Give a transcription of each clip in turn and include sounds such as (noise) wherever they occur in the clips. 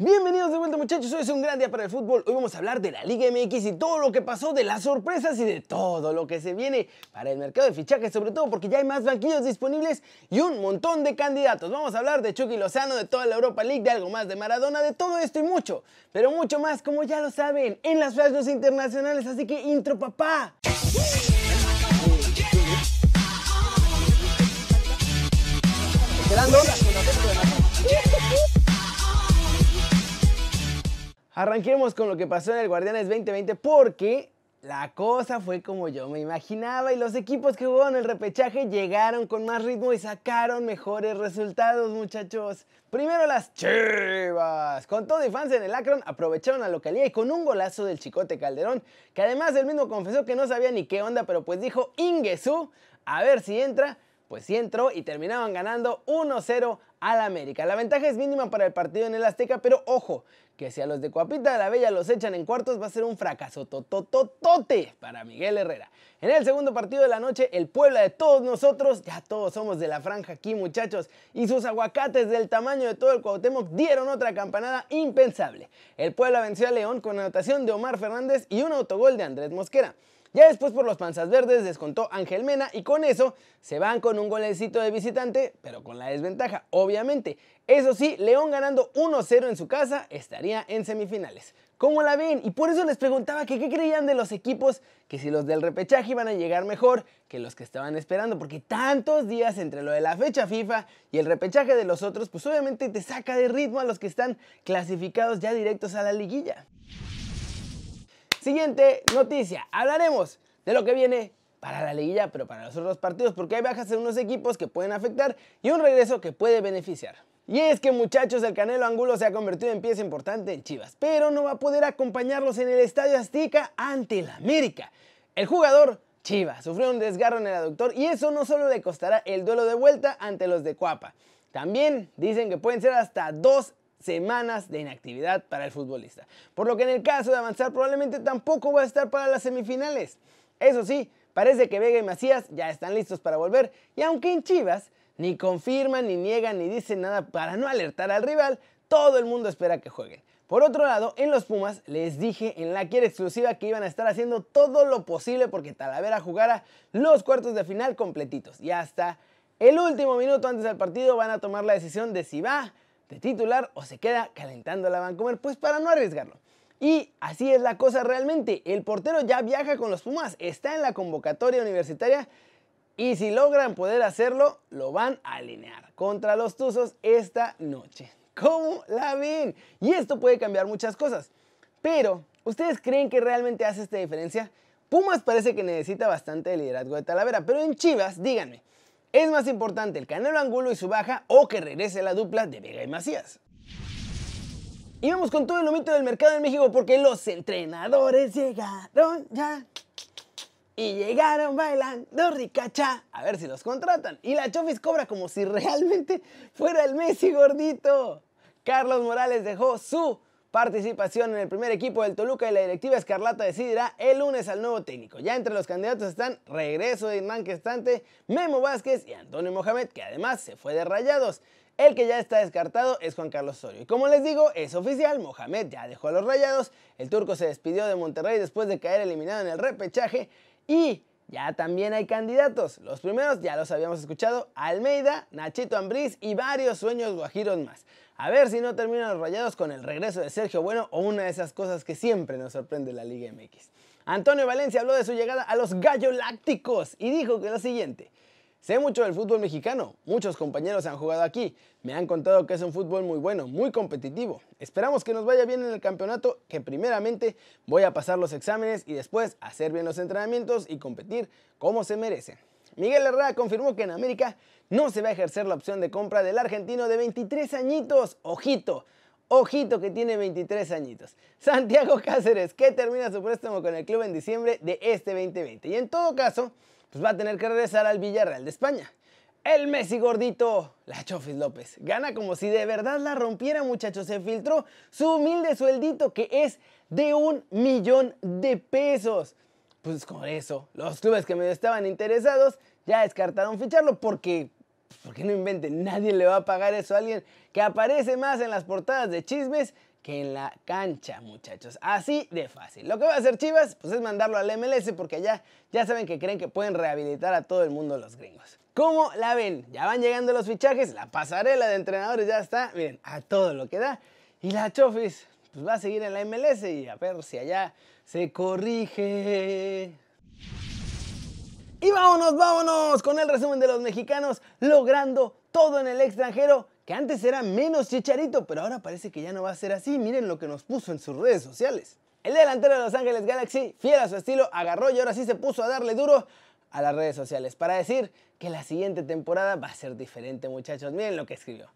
Bienvenidos de vuelta muchachos, hoy es un gran día para el fútbol. Hoy vamos a hablar de la Liga MX y todo lo que pasó, de las sorpresas y de todo lo que se viene para el mercado de fichajes, sobre todo porque ya hay más banquillos disponibles y un montón de candidatos. Vamos a hablar de Chucky Lozano, de toda la Europa League, de algo más de Maradona, de todo esto y mucho, pero mucho más, como ya lo saben, en las flashes internacionales, así que intro papá. Arranquemos con lo que pasó en el Guardianes 2020 porque la cosa fue como yo me imaginaba y los equipos que jugaron el repechaje llegaron con más ritmo y sacaron mejores resultados, muchachos. Primero las Chivas. Con todo y fans en el Akron aprovecharon la localidad y con un golazo del Chicote Calderón, que además él mismo confesó que no sabía ni qué onda, pero pues dijo Ingesu, a ver si entra. Pues sí entró y terminaban ganando 1-0 al América. La ventaja es mínima para el partido en el Azteca, pero ojo, que si a los de Cuapita de la Bella los echan en cuartos va a ser un fracaso totototote para Miguel Herrera. En el segundo partido de la noche, el Puebla de todos nosotros, ya todos somos de la franja aquí muchachos, y sus aguacates del tamaño de todo el Cuauhtémoc dieron otra campanada impensable. El Puebla venció a León con anotación de Omar Fernández y un autogol de Andrés Mosquera. Ya después por los panzas verdes descontó Ángel Mena y con eso se van con un golecito de visitante, pero con la desventaja, obviamente. Eso sí, León ganando 1-0 en su casa estaría en semifinales. ¿Cómo la ven? Y por eso les preguntaba que qué creían de los equipos, que si los del repechaje iban a llegar mejor que los que estaban esperando, porque tantos días entre lo de la fecha FIFA y el repechaje de los otros, pues obviamente te saca de ritmo a los que están clasificados ya directos a la liguilla. Siguiente noticia, hablaremos de lo que viene para la liguilla, pero para los otros partidos, porque hay bajas en unos equipos que pueden afectar y un regreso que puede beneficiar. Y es que muchachos, el Canelo Angulo se ha convertido en pieza importante en Chivas, pero no va a poder acompañarlos en el Estadio Azteca ante el América. El jugador Chivas sufrió un desgarro en el aductor y eso no solo le costará el duelo de vuelta ante los de Cuapa, también dicen que pueden ser hasta dos semanas de inactividad para el futbolista. Por lo que en el caso de avanzar probablemente tampoco va a estar para las semifinales. Eso sí, parece que Vega y Macías ya están listos para volver y aunque en Chivas ni confirman, ni niegan, ni dicen nada para no alertar al rival, todo el mundo espera que jueguen. Por otro lado, en los Pumas les dije en la quiera exclusiva que iban a estar haciendo todo lo posible porque Talavera jugara los cuartos de final completitos. Y hasta el último minuto antes del partido van a tomar la decisión de si va de titular o se queda calentando la Vancomer, pues para no arriesgarlo. Y así es la cosa realmente, el portero ya viaja con los Pumas, está en la convocatoria universitaria y si logran poder hacerlo, lo van a alinear contra los Tuzos esta noche. ¿Cómo la ven? Y esto puede cambiar muchas cosas. Pero, ¿ustedes creen que realmente hace esta diferencia? Pumas parece que necesita bastante liderazgo de Talavera, pero en Chivas, díganme, ¿Es más importante el Canelo Angulo y su baja o que regrese la dupla de Vega y Macías? Y vamos con todo el lomito del mercado en México porque los entrenadores llegaron ya. Y llegaron bailando ricacha. A ver si los contratan. Y la Chofis cobra como si realmente fuera el Messi gordito. Carlos Morales dejó su participación en el primer equipo del Toluca y la directiva Escarlata decidirá el lunes al nuevo técnico. Ya entre los candidatos están regreso de Imán Questante, Memo Vázquez y Antonio Mohamed, que además se fue de rayados. El que ya está descartado es Juan Carlos Sorio. Y como les digo, es oficial, Mohamed ya dejó a los rayados, el turco se despidió de Monterrey después de caer eliminado en el repechaje y ya también hay candidatos. Los primeros ya los habíamos escuchado, Almeida, Nachito Ambriz y varios sueños guajiros más. A ver si no terminan los rayados con el regreso de Sergio Bueno o una de esas cosas que siempre nos sorprende la Liga MX. Antonio Valencia habló de su llegada a los Gallo Lácticos y dijo que lo siguiente. Sé mucho del fútbol mexicano, muchos compañeros han jugado aquí, me han contado que es un fútbol muy bueno, muy competitivo. Esperamos que nos vaya bien en el campeonato, que primeramente voy a pasar los exámenes y después hacer bien los entrenamientos y competir como se merecen. Miguel Herrera confirmó que en América no se va a ejercer la opción de compra del argentino de 23 añitos. Ojito, ojito que tiene 23 añitos. Santiago (laughs) Cáceres, que termina su préstamo con el club en diciembre de este 2020. Y en todo caso, pues va a tener que regresar al Villarreal de España. El Messi gordito, la Chofis López, gana como si de verdad la rompiera muchachos. Se filtró su humilde sueldito que es de un millón de pesos. Pues con eso, los clubes que me estaban interesados ya descartaron ficharlo porque ¿Por qué no inventen? Nadie le va a pagar eso a alguien que aparece más en las portadas de chismes que en la cancha, muchachos. Así de fácil. Lo que va a hacer Chivas, pues es mandarlo al MLS porque allá ya saben que creen que pueden rehabilitar a todo el mundo los gringos. ¿Cómo la ven? Ya van llegando los fichajes, la pasarela de entrenadores ya está, miren, a todo lo que da. Y la Chofis, pues va a seguir en la MLS y a ver si allá se corrige. Y vámonos, vámonos con el resumen de los mexicanos logrando todo en el extranjero, que antes era menos chicharito, pero ahora parece que ya no va a ser así. Miren lo que nos puso en sus redes sociales. El delantero de Los Ángeles Galaxy, fiel a su estilo, agarró y ahora sí se puso a darle duro a las redes sociales para decir que la siguiente temporada va a ser diferente, muchachos. Miren lo que escribió.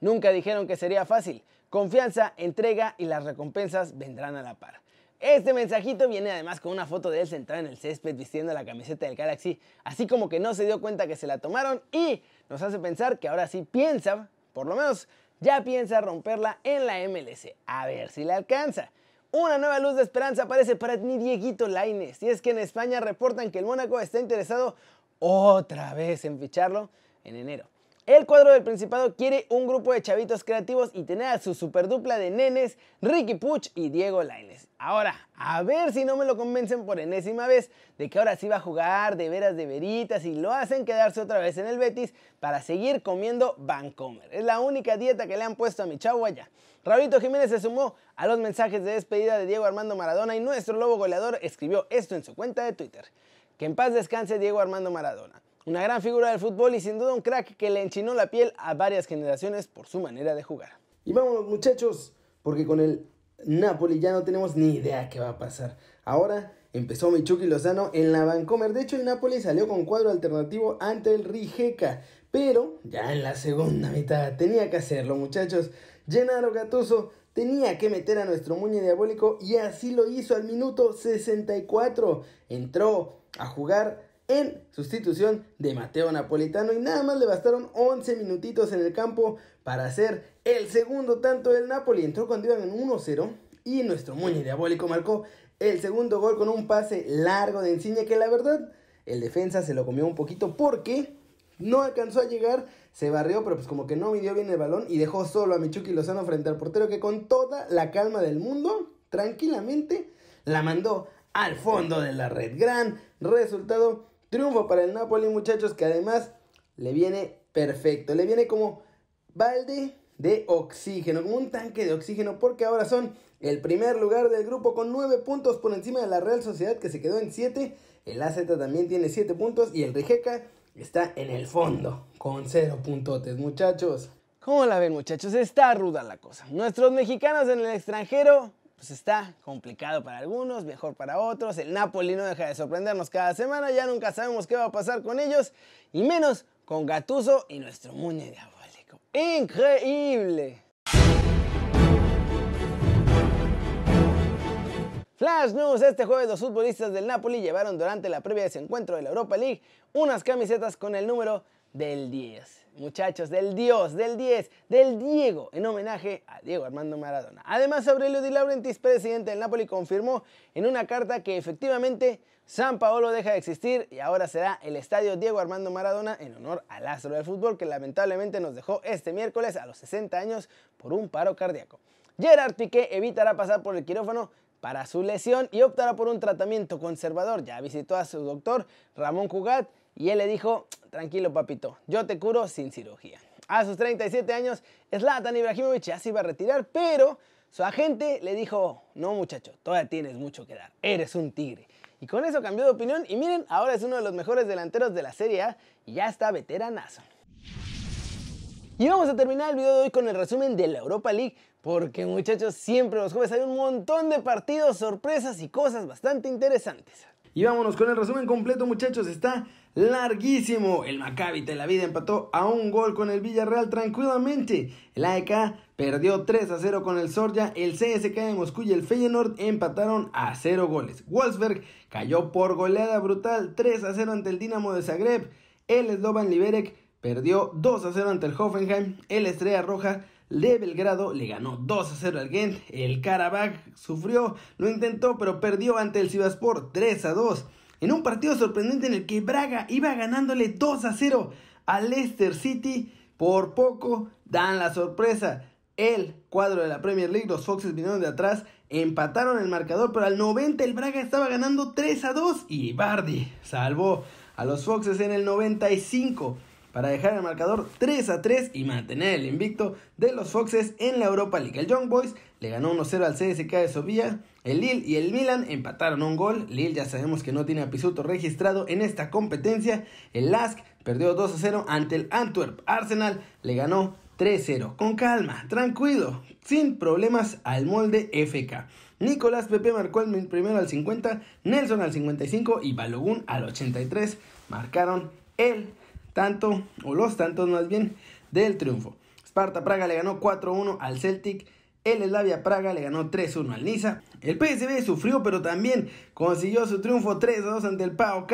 Nunca dijeron que sería fácil. Confianza, entrega y las recompensas vendrán a la par. Este mensajito viene además con una foto de él sentado en el césped vistiendo la camiseta del Galaxy, así como que no se dio cuenta que se la tomaron y nos hace pensar que ahora sí piensa, por lo menos ya piensa romperla en la MLS. A ver si le alcanza. Una nueva luz de esperanza aparece para mi Dieguito Laines, y es que en España reportan que el Mónaco está interesado otra vez en ficharlo en enero. El cuadro del Principado quiere un grupo de chavitos creativos y tener a su superdupla de nenes, Ricky Puch y Diego Laines. Ahora, a ver si no me lo convencen por enésima vez de que ahora sí va a jugar de veras de veritas y lo hacen quedarse otra vez en el Betis para seguir comiendo Vancomer. Es la única dieta que le han puesto a mi chavo allá. Raulito Jiménez se sumó a los mensajes de despedida de Diego Armando Maradona y nuestro lobo goleador escribió esto en su cuenta de Twitter. Que en paz descanse Diego Armando Maradona. Una gran figura del fútbol y sin duda un crack que le enchinó la piel a varias generaciones por su manera de jugar. Y vamos muchachos, porque con el Napoli ya no tenemos ni idea qué va a pasar. Ahora empezó Michuki Lozano en la Vancomer. De hecho, el Napoli salió con cuadro alternativo ante el Rijeka. Pero ya en la segunda mitad tenía que hacerlo, muchachos. Gennaro Gattuso tenía que meter a nuestro muñe diabólico y así lo hizo al minuto 64. Entró a jugar en sustitución de Mateo Napolitano y nada más le bastaron 11 minutitos en el campo para hacer el segundo tanto del Napoli. Entró cuando iban en 1-0 y nuestro Muñe Diabólico marcó el segundo gol con un pase largo de Enciña que la verdad el defensa se lo comió un poquito porque no alcanzó a llegar, se barrió pero pues como que no midió bien el balón y dejó solo a Michuki Lozano frente al portero que con toda la calma del mundo, tranquilamente, la mandó al fondo de la red. Gran resultado Triunfo para el Napoli, muchachos, que además le viene perfecto. Le viene como balde de oxígeno, como un tanque de oxígeno, porque ahora son el primer lugar del grupo con 9 puntos por encima de la Real Sociedad que se quedó en 7. El AZ también tiene 7 puntos y el Rijeka está en el fondo con 0 puntotes, muchachos. ¿Cómo la ven, muchachos? Está ruda la cosa. Nuestros mexicanos en el extranjero pues está complicado para algunos, mejor para otros. El Napoli no deja de sorprendernos cada semana, ya nunca sabemos qué va a pasar con ellos, y menos con Gatuso y nuestro Muñe Diabólico. ¡Increíble! Flash News, este jueves los futbolistas del Napoli llevaron durante la previa de ese encuentro de la Europa League unas camisetas con el número del 10 muchachos, del Dios, del 10, del Diego, en homenaje a Diego Armando Maradona. Además, Aurelio Di Laurentiis, presidente del Napoli, confirmó en una carta que efectivamente San Paolo deja de existir y ahora será el estadio Diego Armando Maradona en honor al astro del fútbol que lamentablemente nos dejó este miércoles a los 60 años por un paro cardíaco. Gerard Piqué evitará pasar por el quirófano para su lesión y optará por un tratamiento conservador. Ya visitó a su doctor Ramón Cugat y él le dijo, tranquilo papito, yo te curo sin cirugía. A sus 37 años, Zlatan Ibrahimovic ya se iba a retirar, pero su agente le dijo, no muchacho, todavía tienes mucho que dar, eres un tigre. Y con eso cambió de opinión y miren, ahora es uno de los mejores delanteros de la Serie A y ya está veteranazo. Y vamos a terminar el video de hoy con el resumen de la Europa League, porque muchachos, siempre los jueves hay un montón de partidos, sorpresas y cosas bastante interesantes. Y vámonos con el resumen completo muchachos, está larguísimo. El Maccabi Tel Aviv empató a un gol con el Villarreal tranquilamente. El AEK perdió 3 a 0 con el Sorja. El CSK de Moscú y el Feyenoord empataron a 0 goles. Wolfsberg cayó por goleada brutal 3 a 0 ante el Dinamo de Zagreb. El Slovan Liberec perdió 2 a 0 ante el Hoffenheim. El Estrella Roja de Belgrado le ganó 2 a 0 al Gent. El Karabakh sufrió, lo intentó, pero perdió ante el Sivaspor 3 a 2 en un partido sorprendente en el que Braga iba ganándole 2 a 0 al Leicester City. Por poco dan la sorpresa. El cuadro de la Premier League, los Foxes vinieron de atrás, empataron el marcador, pero al 90 el Braga estaba ganando 3 a 2 y Bardi salvó a los Foxes en el 95 para dejar el marcador 3 a 3 y mantener el invicto de los Foxes en la Europa League. El Young Boys le ganó 1-0 al CSK de Sofía. El Lille y el Milan empataron un gol. Lille ya sabemos que no tiene a Pisuto registrado en esta competencia. El Lask perdió 2 a 0 ante el Antwerp. Arsenal le ganó 3-0. Con calma, tranquilo, sin problemas al molde FK. Nicolás Pepe marcó el primero al 50, Nelson al 55 y Balogun al 83 marcaron el tanto, o los tantos más bien, del triunfo. Sparta Praga le ganó 4-1 al Celtic. El Slavia Praga le ganó 3-1 al Niza. El PSV sufrió, pero también consiguió su triunfo 3-2 ante el PAOK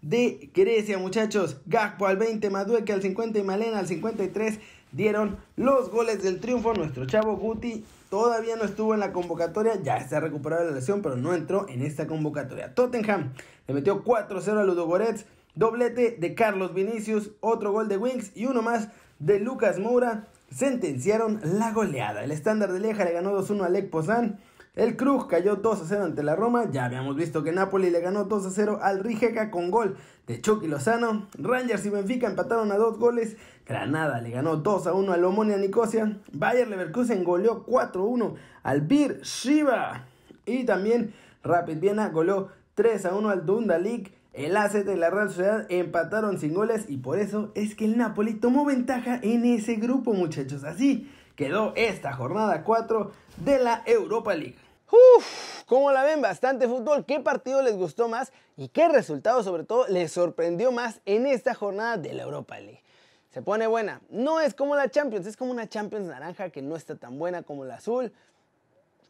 de Grecia, muchachos. Gakpo al 20, Madueke al 50 y Malena al 53 dieron los goles del triunfo. Nuestro chavo Guti todavía no estuvo en la convocatoria, ya está recuperado la lesión, pero no entró en esta convocatoria. Tottenham le metió 4-0 a Ludogorets Doblete de Carlos Vinicius, otro gol de Wings y uno más de Lucas Moura sentenciaron la goleada. El estándar de Leja le ganó 2-1 a Lech Poznan. El Cruz cayó 2-0 ante la Roma. Ya habíamos visto que Napoli le ganó 2-0 al Rijeka con gol de Chucky Lozano. Rangers y Benfica empataron a dos goles. Granada le ganó 2-1 al Omonia Nicosia. Bayer Leverkusen goleó 4-1 al Bir Shiva. Y también Rapid Viena goleó 3-1 al Dunda League. El AZ y la Real Sociedad empataron sin goles y por eso es que el Napoli tomó ventaja en ese grupo, muchachos. Así quedó esta jornada 4 de la Europa League. Uf, ¿cómo la ven? Bastante fútbol. ¿Qué partido les gustó más y qué resultado sobre todo les sorprendió más en esta jornada de la Europa League? Se pone buena. No es como la Champions, es como una Champions naranja que no está tan buena como la azul.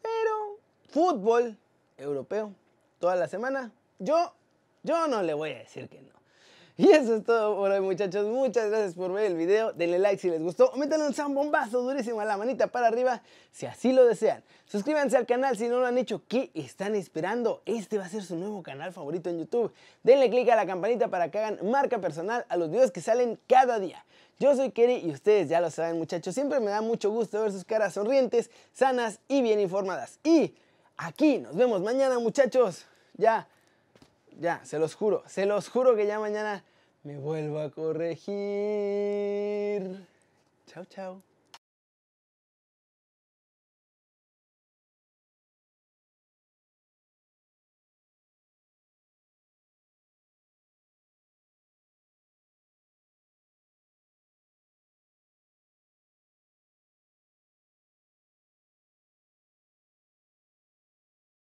Pero fútbol europeo toda la semana. Yo yo no le voy a decir que no. Y eso es todo por hoy muchachos, muchas gracias por ver el video, denle like si les gustó, métanle un zambombazo durísimo a la manita para arriba si así lo desean. Suscríbanse al canal si no lo han hecho, ¿qué están esperando? Este va a ser su nuevo canal favorito en YouTube. Denle click a la campanita para que hagan marca personal a los videos que salen cada día. Yo soy Kerry y ustedes ya lo saben muchachos, siempre me da mucho gusto ver sus caras sonrientes, sanas y bien informadas. Y aquí nos vemos mañana muchachos, ya ya, se los juro, se los juro que ya mañana me vuelvo a corregir. Chao, chao.